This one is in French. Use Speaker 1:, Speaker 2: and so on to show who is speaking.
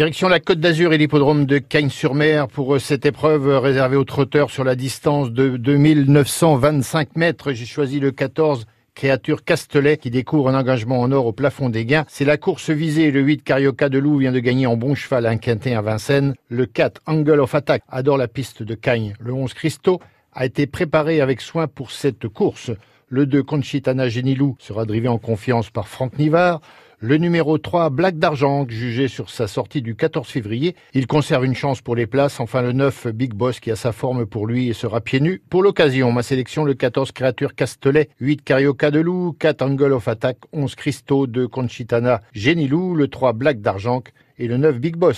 Speaker 1: Direction la Côte d'Azur et l'hippodrome de Cagnes-sur-Mer pour euh, cette épreuve réservée aux trotteurs sur la distance de 2925 mètres. J'ai choisi le 14 créature Castelet qui découvre un engagement en or au plafond des gains. C'est la course visée. Le 8 Carioca de Loup vient de gagner en bon cheval un quintet à Vincennes. Le 4 Angle of Attack adore la piste de Cagnes. Le 11 Christo a été préparé avec soin pour cette course. Le 2 Conchitana Genilou sera drivé en confiance par Franck Nivard. Le numéro 3, Black d'Argent, jugé sur sa sortie du 14 février. Il conserve une chance pour les places. Enfin, le 9, Big Boss, qui a sa forme pour lui et sera pieds nus. Pour l'occasion, ma sélection, le 14, Créature Castelet, 8, Carioca de Loup, 4, Angle of Attack, 11, Christo, 2, Conchitana, Genilou, le 3, Black d'Argent et le 9, Big Boss.